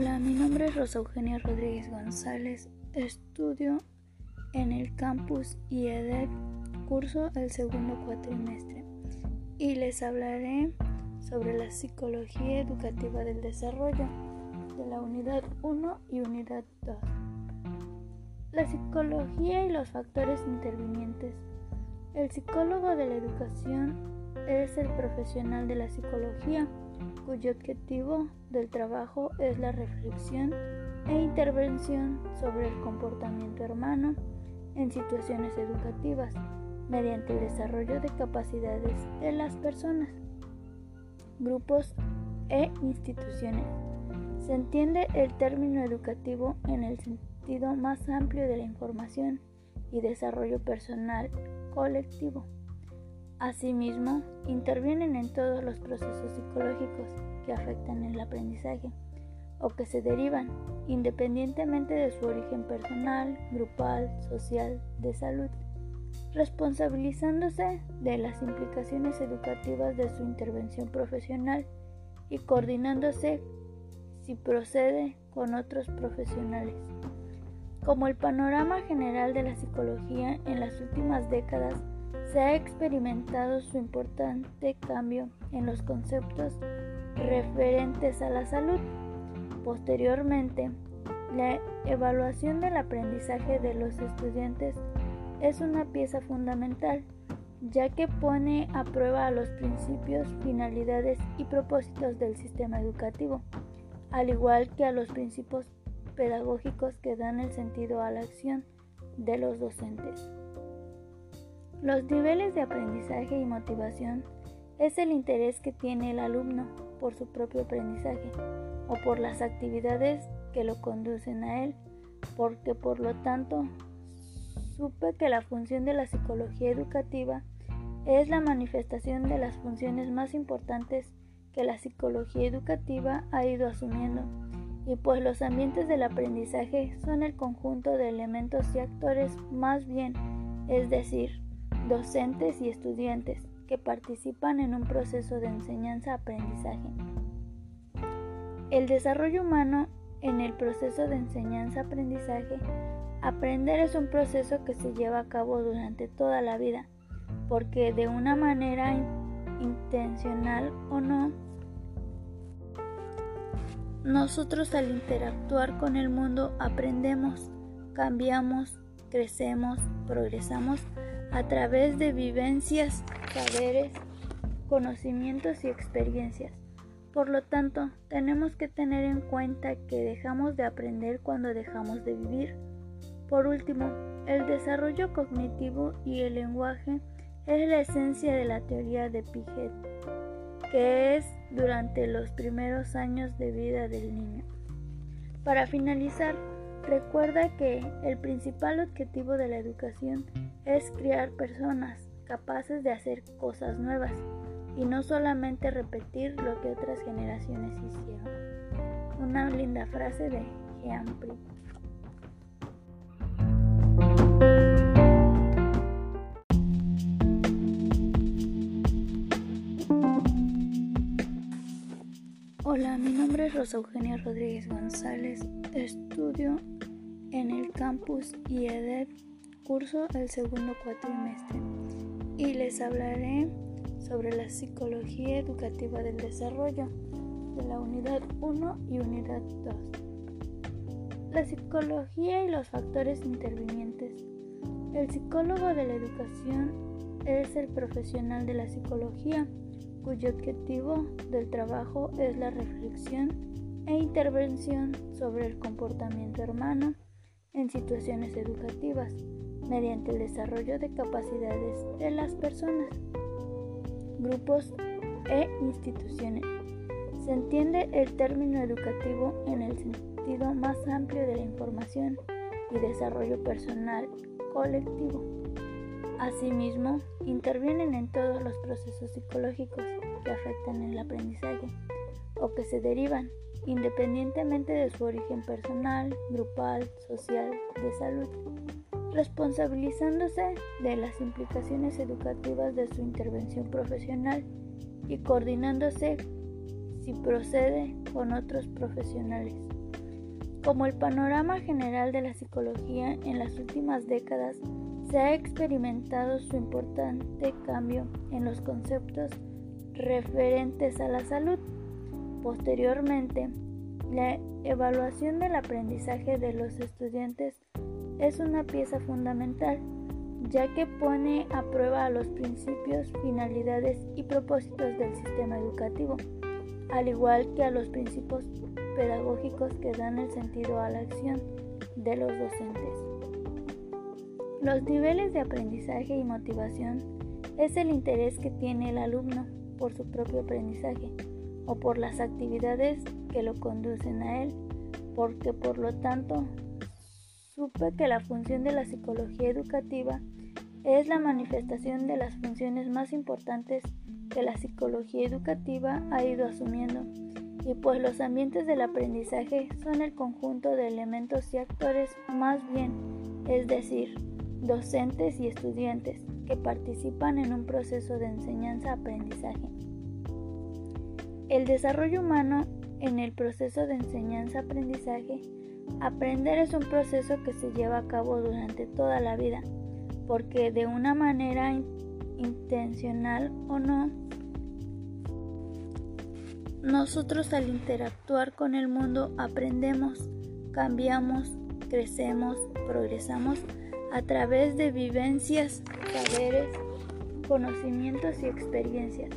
Hola, mi nombre es Rosa Eugenia Rodríguez González. Estudio en el campus IEDEP, curso el segundo cuatrimestre, y les hablaré sobre la psicología educativa del desarrollo de la unidad 1 y unidad 2. La psicología y los factores intervinientes. El psicólogo de la educación es el profesional de la psicología cuyo objetivo del trabajo es la reflexión e intervención sobre el comportamiento hermano en situaciones educativas mediante el desarrollo de capacidades de las personas, grupos e instituciones. Se entiende el término educativo en el sentido más amplio de la información y desarrollo personal colectivo. Asimismo, intervienen en todos los procesos psicológicos que afectan el aprendizaje o que se derivan, independientemente de su origen personal, grupal, social, de salud, responsabilizándose de las implicaciones educativas de su intervención profesional y coordinándose si procede con otros profesionales. Como el panorama general de la psicología en las últimas décadas se ha experimentado su importante cambio en los conceptos referentes a la salud. Posteriormente, la evaluación del aprendizaje de los estudiantes es una pieza fundamental, ya que pone a prueba los principios, finalidades y propósitos del sistema educativo, al igual que a los principios pedagógicos que dan el sentido a la acción de los docentes. Los niveles de aprendizaje y motivación es el interés que tiene el alumno por su propio aprendizaje o por las actividades que lo conducen a él, porque por lo tanto supe que la función de la psicología educativa es la manifestación de las funciones más importantes que la psicología educativa ha ido asumiendo, y pues los ambientes del aprendizaje son el conjunto de elementos y actores más bien, es decir, docentes y estudiantes que participan en un proceso de enseñanza-aprendizaje. El desarrollo humano en el proceso de enseñanza-aprendizaje, aprender es un proceso que se lleva a cabo durante toda la vida, porque de una manera intencional o no, nosotros al interactuar con el mundo aprendemos, cambiamos, crecemos, progresamos a través de vivencias, saberes, conocimientos y experiencias. Por lo tanto, tenemos que tener en cuenta que dejamos de aprender cuando dejamos de vivir. Por último, el desarrollo cognitivo y el lenguaje es la esencia de la teoría de Piaget, que es durante los primeros años de vida del niño. Para finalizar, recuerda que el principal objetivo de la educación es criar personas capaces de hacer cosas nuevas y no solamente repetir lo que otras generaciones hicieron. Una linda frase de Jean Pri. Hola, mi nombre es Rosa Eugenia Rodríguez González. Estudio en el campus IEDEP curso el segundo cuatrimestre y les hablaré sobre la psicología educativa del desarrollo de la unidad 1 y unidad 2. La psicología y los factores intervinientes. El psicólogo de la educación es el profesional de la psicología cuyo objetivo del trabajo es la reflexión e intervención sobre el comportamiento hermano en situaciones educativas mediante el desarrollo de capacidades de las personas, grupos e instituciones. Se entiende el término educativo en el sentido más amplio de la información y desarrollo personal colectivo. Asimismo, intervienen en todos los procesos psicológicos que afectan el aprendizaje o que se derivan, independientemente de su origen personal, grupal, social, de salud responsabilizándose de las implicaciones educativas de su intervención profesional y coordinándose si procede con otros profesionales. Como el panorama general de la psicología en las últimas décadas se ha experimentado su importante cambio en los conceptos referentes a la salud. Posteriormente, la evaluación del aprendizaje de los estudiantes es una pieza fundamental, ya que pone a prueba los principios, finalidades y propósitos del sistema educativo, al igual que a los principios pedagógicos que dan el sentido a la acción de los docentes. Los niveles de aprendizaje y motivación es el interés que tiene el alumno por su propio aprendizaje o por las actividades que lo conducen a él, porque por lo tanto supe que la función de la psicología educativa es la manifestación de las funciones más importantes que la psicología educativa ha ido asumiendo, y pues los ambientes del aprendizaje son el conjunto de elementos y actores más bien, es decir, docentes y estudiantes que participan en un proceso de enseñanza-aprendizaje. El desarrollo humano en el proceso de enseñanza-aprendizaje, aprender es un proceso que se lleva a cabo durante toda la vida, porque de una manera intencional o no, nosotros al interactuar con el mundo aprendemos, cambiamos, crecemos, progresamos a través de vivencias, saberes, conocimientos y experiencias.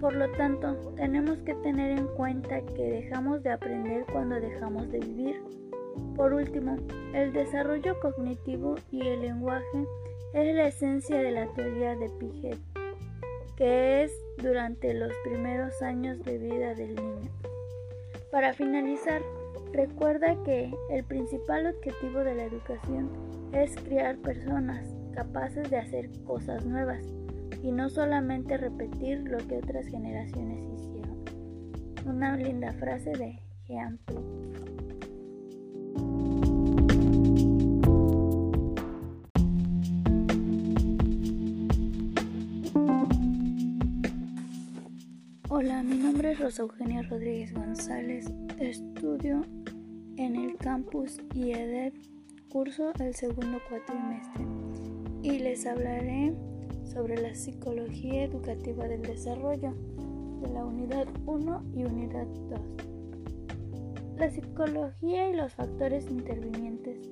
Por lo tanto, tenemos que tener en cuenta que dejamos de aprender cuando dejamos de vivir. Por último, el desarrollo cognitivo y el lenguaje es la esencia de la teoría de Piaget, que es durante los primeros años de vida del niño. Para finalizar, recuerda que el principal objetivo de la educación es crear personas capaces de hacer cosas nuevas y no solamente repetir lo que otras generaciones hicieron. Una linda frase de Jean Hola, mi nombre es Rosa Eugenia Rodríguez González. Estudio en el campus IEDEP, curso el segundo cuatrimestre, y les hablaré sobre la psicología educativa del desarrollo de la unidad 1 y unidad 2. La psicología y los factores intervinientes.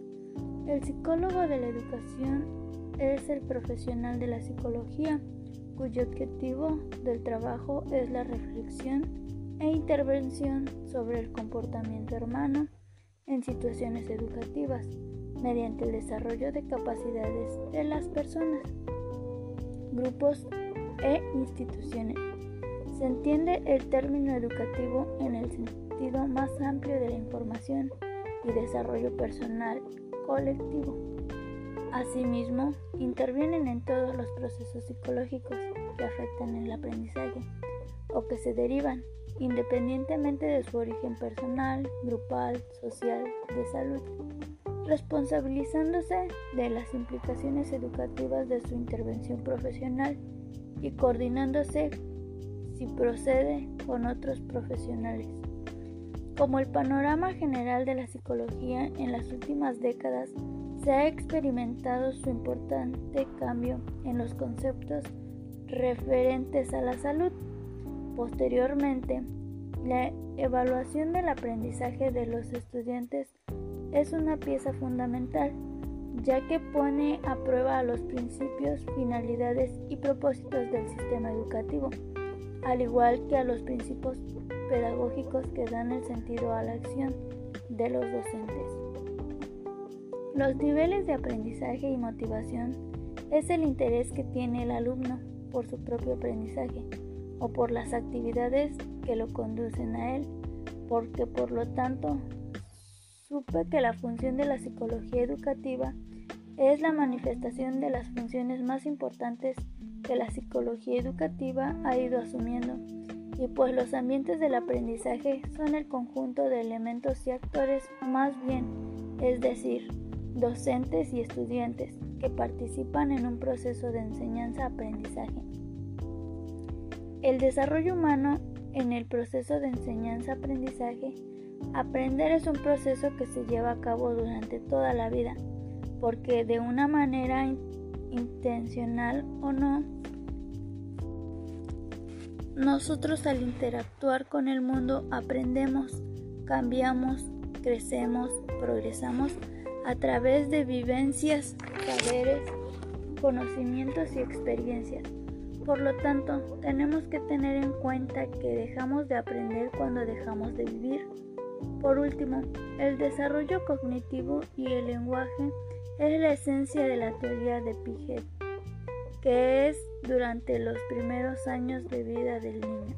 El psicólogo de la educación es el profesional de la psicología cuyo objetivo del trabajo es la reflexión e intervención sobre el comportamiento hermano en situaciones educativas mediante el desarrollo de capacidades de las personas grupos e instituciones. Se entiende el término educativo en el sentido más amplio de la información y desarrollo personal colectivo. Asimismo, intervienen en todos los procesos psicológicos que afectan el aprendizaje o que se derivan, independientemente de su origen personal, grupal, social, de salud responsabilizándose de las implicaciones educativas de su intervención profesional y coordinándose si procede con otros profesionales. Como el panorama general de la psicología en las últimas décadas se ha experimentado su importante cambio en los conceptos referentes a la salud. Posteriormente, la evaluación del aprendizaje de los estudiantes es una pieza fundamental, ya que pone a prueba los principios, finalidades y propósitos del sistema educativo, al igual que a los principios pedagógicos que dan el sentido a la acción de los docentes. Los niveles de aprendizaje y motivación es el interés que tiene el alumno por su propio aprendizaje o por las actividades que lo conducen a él, porque por lo tanto supe que la función de la psicología educativa es la manifestación de las funciones más importantes que la psicología educativa ha ido asumiendo, y pues los ambientes del aprendizaje son el conjunto de elementos y actores más bien, es decir, docentes y estudiantes que participan en un proceso de enseñanza-aprendizaje. El desarrollo humano en el proceso de enseñanza-aprendizaje Aprender es un proceso que se lleva a cabo durante toda la vida, porque de una manera intencional o no, nosotros al interactuar con el mundo aprendemos, cambiamos, crecemos, progresamos a través de vivencias, saberes, conocimientos y experiencias. Por lo tanto, tenemos que tener en cuenta que dejamos de aprender cuando dejamos de vivir. Por último, el desarrollo cognitivo y el lenguaje es la esencia de la teoría de Piaget, que es durante los primeros años de vida del niño.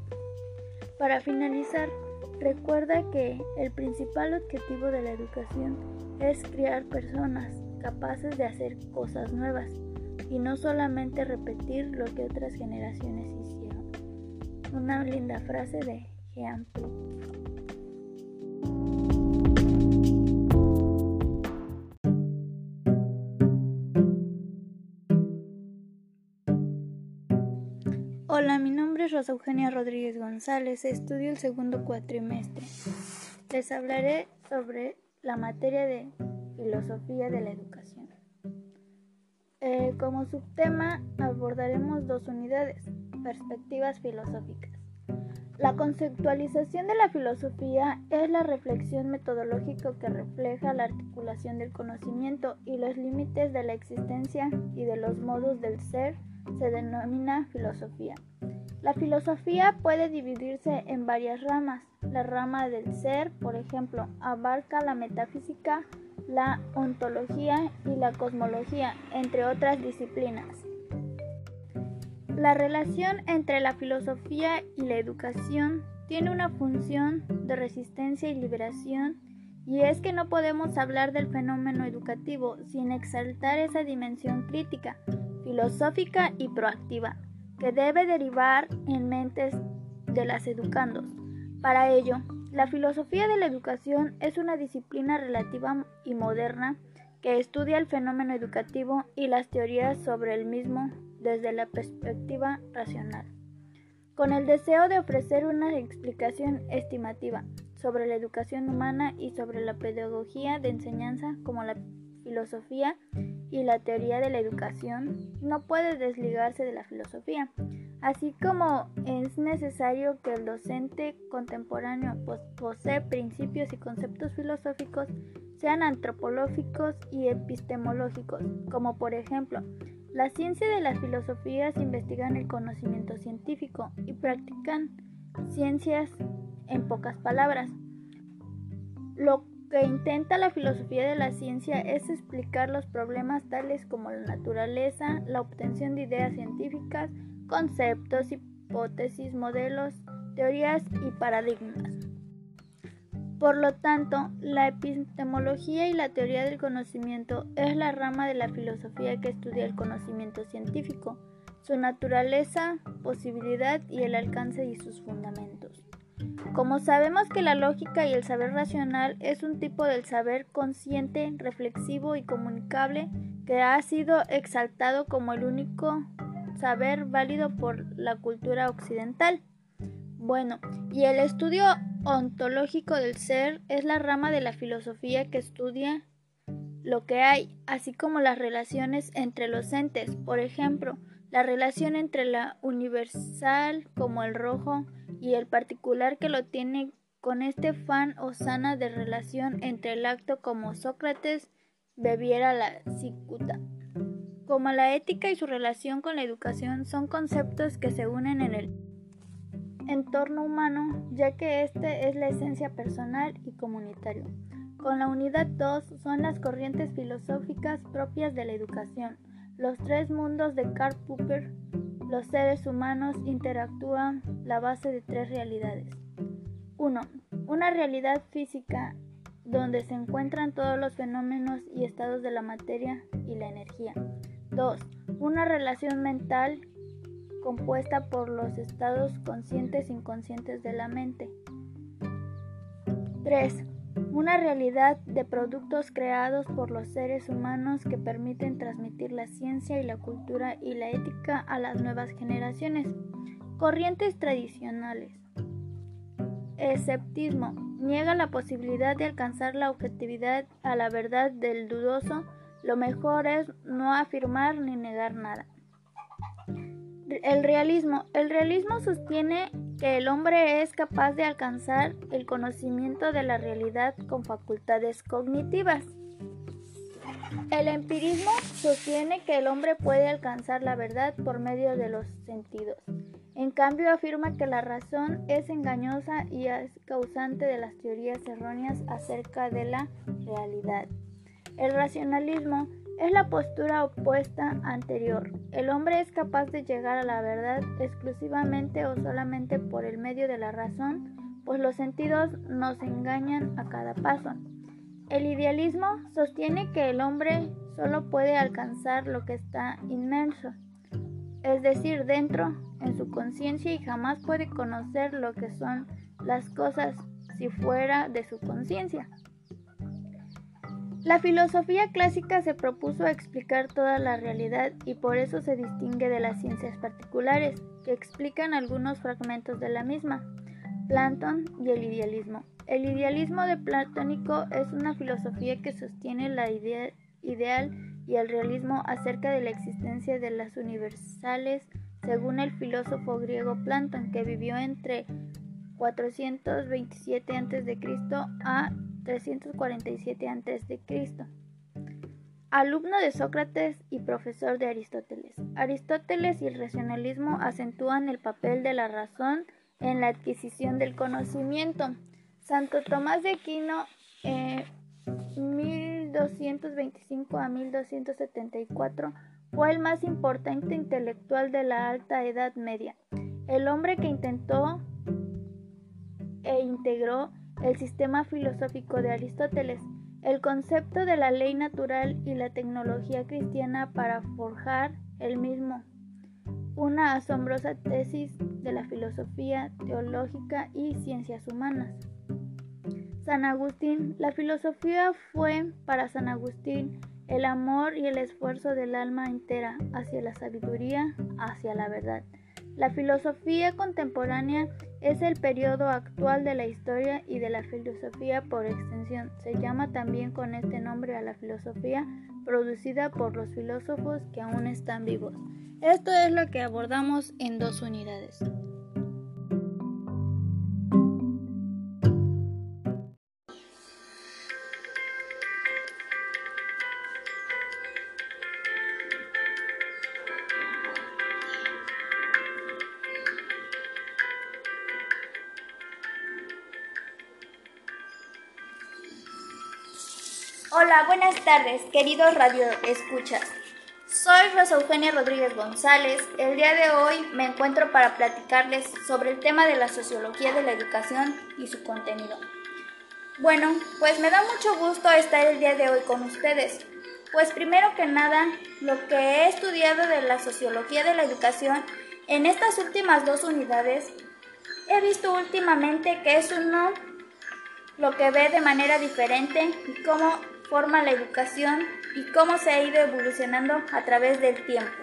Para finalizar, recuerda que el principal objetivo de la educación es criar personas capaces de hacer cosas nuevas y no solamente repetir lo que otras generaciones hicieron. Una linda frase de Jean Hola, Rosa Eugenia Rodríguez González, estudio el segundo cuatrimestre. Les hablaré sobre la materia de filosofía de la educación. Eh, como subtema abordaremos dos unidades, perspectivas filosóficas. La conceptualización de la filosofía es la reflexión metodológica que refleja la articulación del conocimiento y los límites de la existencia y de los modos del ser se denomina filosofía. La filosofía puede dividirse en varias ramas. La rama del ser, por ejemplo, abarca la metafísica, la ontología y la cosmología, entre otras disciplinas. La relación entre la filosofía y la educación tiene una función de resistencia y liberación, y es que no podemos hablar del fenómeno educativo sin exaltar esa dimensión crítica, filosófica y proactiva, que debe derivar en mentes de las educandos. Para ello, la filosofía de la educación es una disciplina relativa y moderna que estudia el fenómeno educativo y las teorías sobre el mismo desde la perspectiva racional, con el deseo de ofrecer una explicación estimativa sobre la educación humana y sobre la pedagogía de enseñanza como la filosofía y la teoría de la educación no puede desligarse de la filosofía, así como es necesario que el docente contemporáneo posee principios y conceptos filosóficos, sean antropológicos y epistemológicos, como por ejemplo, la ciencia de las filosofías investigan el conocimiento científico y practican ciencias en pocas palabras. Lo que intenta la filosofía de la ciencia es explicar los problemas tales como la naturaleza, la obtención de ideas científicas, conceptos, hipótesis, modelos, teorías y paradigmas. Por lo tanto, la epistemología y la teoría del conocimiento es la rama de la filosofía que estudia el conocimiento científico, su naturaleza, posibilidad y el alcance y sus fundamentos. Como sabemos que la lógica y el saber racional es un tipo del saber consciente, reflexivo y comunicable que ha sido exaltado como el único saber válido por la cultura occidental. Bueno, y el estudio ontológico del ser es la rama de la filosofía que estudia lo que hay, así como las relaciones entre los entes, por ejemplo, la relación entre la universal como el rojo y el particular que lo tiene con este fan o sana de relación entre el acto como Sócrates bebiera la cicuta. Como la ética y su relación con la educación son conceptos que se unen en el entorno humano, ya que este es la esencia personal y comunitario. Con la unidad 2 son las corrientes filosóficas propias de la educación. Los tres mundos de Karl Popper los seres humanos interactúan la base de tres realidades. 1. Una realidad física donde se encuentran todos los fenómenos y estados de la materia y la energía. 2. Una relación mental compuesta por los estados conscientes e inconscientes de la mente. 3 una realidad de productos creados por los seres humanos que permiten transmitir la ciencia y la cultura y la ética a las nuevas generaciones. Corrientes tradicionales. escepticismo niega la posibilidad de alcanzar la objetividad a la verdad del dudoso. Lo mejor es no afirmar ni negar nada. El realismo. El realismo sostiene que el hombre es capaz de alcanzar el conocimiento de la realidad con facultades cognitivas. El empirismo sostiene que el hombre puede alcanzar la verdad por medio de los sentidos. En cambio, afirma que la razón es engañosa y es causante de las teorías erróneas acerca de la realidad. El racionalismo es la postura opuesta anterior. El hombre es capaz de llegar a la verdad exclusivamente o solamente por el medio de la razón, pues los sentidos nos engañan a cada paso. El idealismo sostiene que el hombre solo puede alcanzar lo que está inmenso, es decir, dentro en su conciencia y jamás puede conocer lo que son las cosas si fuera de su conciencia. La filosofía clásica se propuso explicar toda la realidad y por eso se distingue de las ciencias particulares, que explican algunos fragmentos de la misma, Platón y el idealismo. El idealismo de platónico es una filosofía que sostiene la idea ideal y el realismo acerca de la existencia de las universales, según el filósofo griego Platón, que vivió entre 427 a.C. a 347 a.C. Alumno de Sócrates y profesor de Aristóteles. Aristóteles y el racionalismo acentúan el papel de la razón en la adquisición del conocimiento. Santo Tomás de Aquino, eh, 1225 a 1274, fue el más importante intelectual de la Alta Edad Media, el hombre que intentó e integró el sistema filosófico de Aristóteles, el concepto de la ley natural y la tecnología cristiana para forjar el mismo, una asombrosa tesis de la filosofía teológica y ciencias humanas. San Agustín, la filosofía fue para San Agustín el amor y el esfuerzo del alma entera hacia la sabiduría, hacia la verdad. La filosofía contemporánea es el periodo actual de la historia y de la filosofía por extensión. Se llama también con este nombre a la filosofía producida por los filósofos que aún están vivos. Esto es lo que abordamos en dos unidades. Buenas tardes, queridos radio escuchas. Soy Rosa Eugenia Rodríguez González. El día de hoy me encuentro para platicarles sobre el tema de la sociología de la educación y su contenido. Bueno, pues me da mucho gusto estar el día de hoy con ustedes. Pues primero que nada, lo que he estudiado de la sociología de la educación en estas últimas dos unidades, he visto últimamente que es uno lo que ve de manera diferente y cómo forma la educación y cómo se ha ido evolucionando a través del tiempo.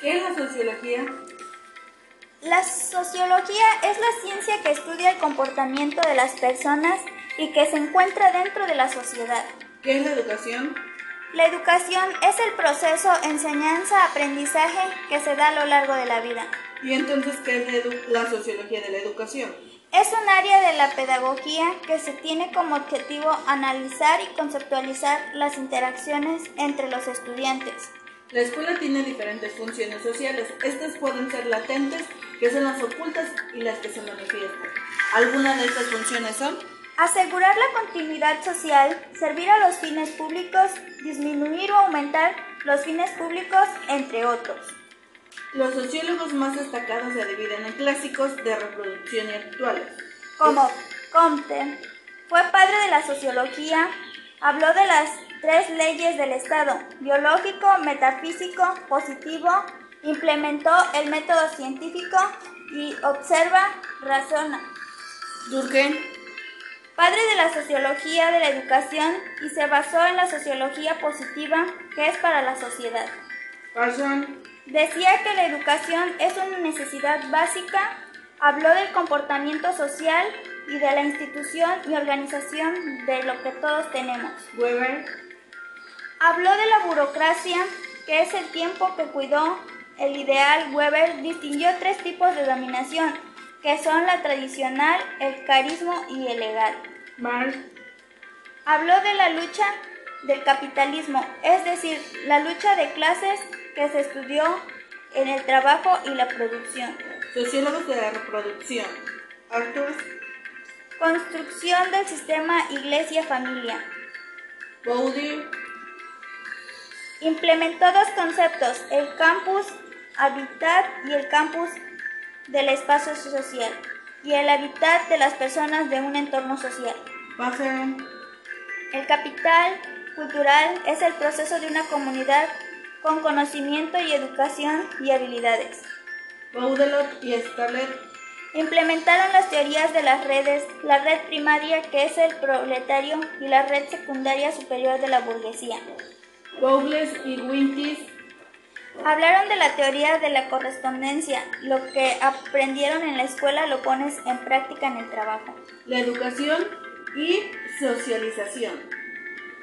¿Qué es la sociología? La sociología es la ciencia que estudia el comportamiento de las personas y que se encuentra dentro de la sociedad. ¿Qué es la educación? La educación es el proceso enseñanza-aprendizaje que se da a lo largo de la vida. ¿Y entonces qué es la, sociología de la educación? Es un área de la pedagogía que se tiene como objetivo analizar y conceptualizar las interacciones entre los estudiantes. La escuela tiene diferentes funciones sociales. Estas pueden ser latentes, que son las ocultas, y las que se manifiestan. ¿Algunas de estas funciones son? Asegurar la continuidad social, servir a los fines públicos, disminuir o aumentar los fines públicos, entre otros. Los sociólogos más destacados se dividen en clásicos de reproducción y actuales. Como Comte, fue padre de la sociología, habló de las tres leyes del Estado, biológico, metafísico, positivo, implementó el método científico y observa, razona. Durkheim, padre de la sociología de la educación y se basó en la sociología positiva que es para la sociedad. Decía que la educación es una necesidad básica, habló del comportamiento social y de la institución y organización de lo que todos tenemos. Weber. Habló de la burocracia, que es el tiempo que cuidó el ideal. Weber distinguió tres tipos de dominación, que son la tradicional, el carismo y el legal. Marx. Habló de la lucha del capitalismo, es decir, la lucha de clases que se estudió en el trabajo y la producción. Sociólogos de la reproducción. Arthur. Construcción del sistema iglesia-familia. Bowdy. Implementó dos conceptos, el campus habitat y el campus del espacio social y el hábitat de las personas de un entorno social. Buffer. El capital cultural es el proceso de una comunidad con conocimiento y educación y habilidades. Baudelot y Scarlett. Implementaron las teorías de las redes, la red primaria que es el proletario y la red secundaria superior de la burguesía. Bowles y Wintis. Hablaron de la teoría de la correspondencia, lo que aprendieron en la escuela lo pones en práctica en el trabajo. La educación y socialización.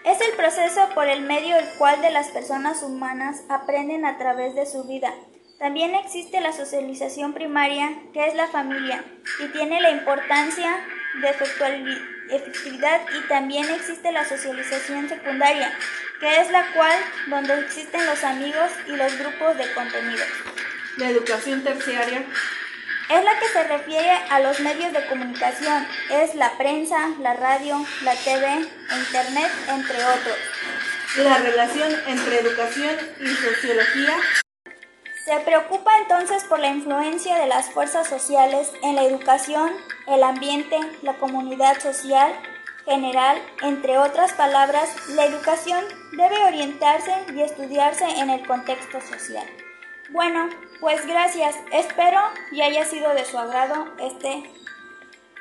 Es el proceso por el medio el cual de las personas humanas aprenden a través de su vida. También existe la socialización primaria, que es la familia, y tiene la importancia de efectividad y también existe la socialización secundaria, que es la cual donde existen los amigos y los grupos de contenido. La educación terciaria. Es la que se refiere a los medios de comunicación, es la prensa, la radio, la TV e Internet, entre otros. La relación entre educación y sociología. Se preocupa entonces por la influencia de las fuerzas sociales en la educación, el ambiente, la comunidad social general, entre otras palabras, la educación debe orientarse y estudiarse en el contexto social. Bueno, pues gracias. Espero y haya sido de su agrado este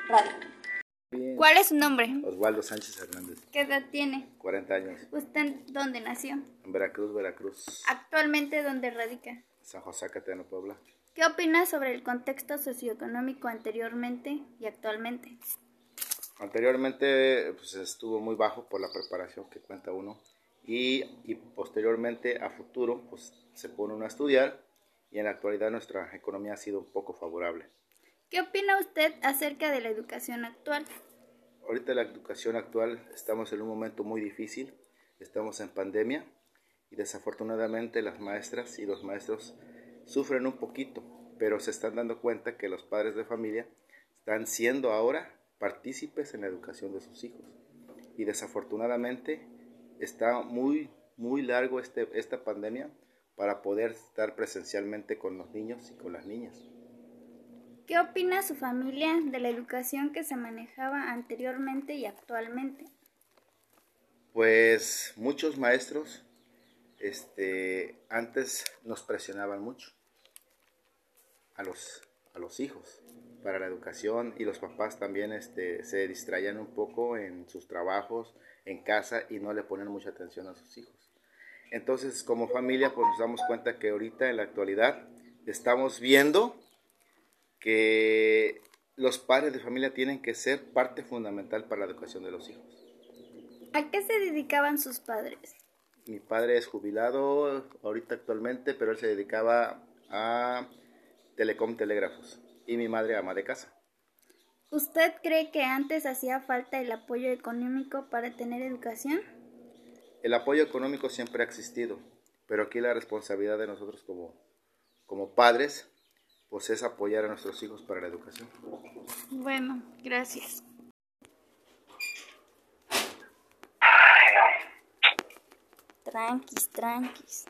radio. ¿Cuál es su nombre? Osvaldo Sánchez Hernández. ¿Qué edad tiene? 40 años. ¿Usted dónde nació? En Veracruz, Veracruz. ¿Actualmente dónde radica? San José Cateno, Puebla. ¿Qué opina sobre el contexto socioeconómico anteriormente y actualmente? Anteriormente pues, estuvo muy bajo por la preparación que cuenta uno y, y, posteriormente a futuro pues, se pone uno a estudiar y en la actualidad nuestra economía ha sido un poco favorable. ¿Qué opina usted acerca de la educación actual? Ahorita la educación actual estamos en un momento muy difícil, estamos en pandemia y desafortunadamente las maestras y los maestros sufren un poquito, pero se están dando cuenta que los padres de familia están siendo ahora partícipes en la educación de sus hijos. Y desafortunadamente está muy, muy largo este, esta pandemia para poder estar presencialmente con los niños y con las niñas. ¿Qué opina su familia de la educación que se manejaba anteriormente y actualmente? Pues muchos maestros este, antes nos presionaban mucho a los, a los hijos para la educación y los papás también este, se distraían un poco en sus trabajos, en casa y no le ponen mucha atención a sus hijos. Entonces, como familia, pues nos damos cuenta que ahorita en la actualidad estamos viendo que los padres de familia tienen que ser parte fundamental para la educación de los hijos. ¿A qué se dedicaban sus padres? Mi padre es jubilado ahorita actualmente, pero él se dedicaba a telecom telégrafos y mi madre ama de casa. ¿Usted cree que antes hacía falta el apoyo económico para tener educación? El apoyo económico siempre ha existido, pero aquí la responsabilidad de nosotros como, como padres pues es apoyar a nuestros hijos para la educación. Bueno, gracias. Tranquis, tranquis.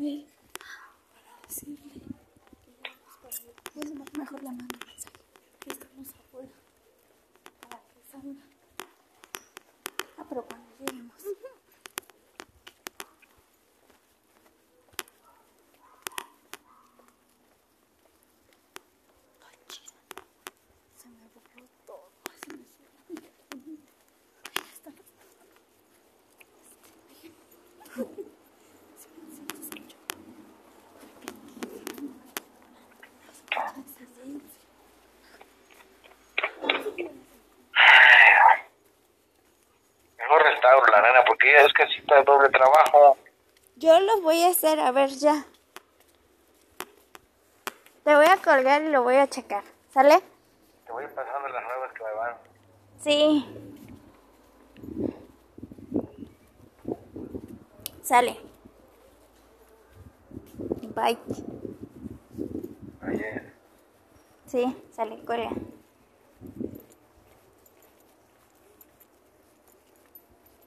Manuel para decirle. Mejor la mando mensaje que estamos afuera para que salga ah pero cuando lleguemos Ay, chida. se me borró todo se me suena Ahí está. Mejor restauro la nena porque ella es que así está doble trabajo. Yo lo voy a hacer, a ver ya. Te voy a colgar y lo voy a checar. ¿Sale? Te voy pasando las nuevas que me van. Sí. Sale. Bye. Ayer. Sí, sale, cuelga.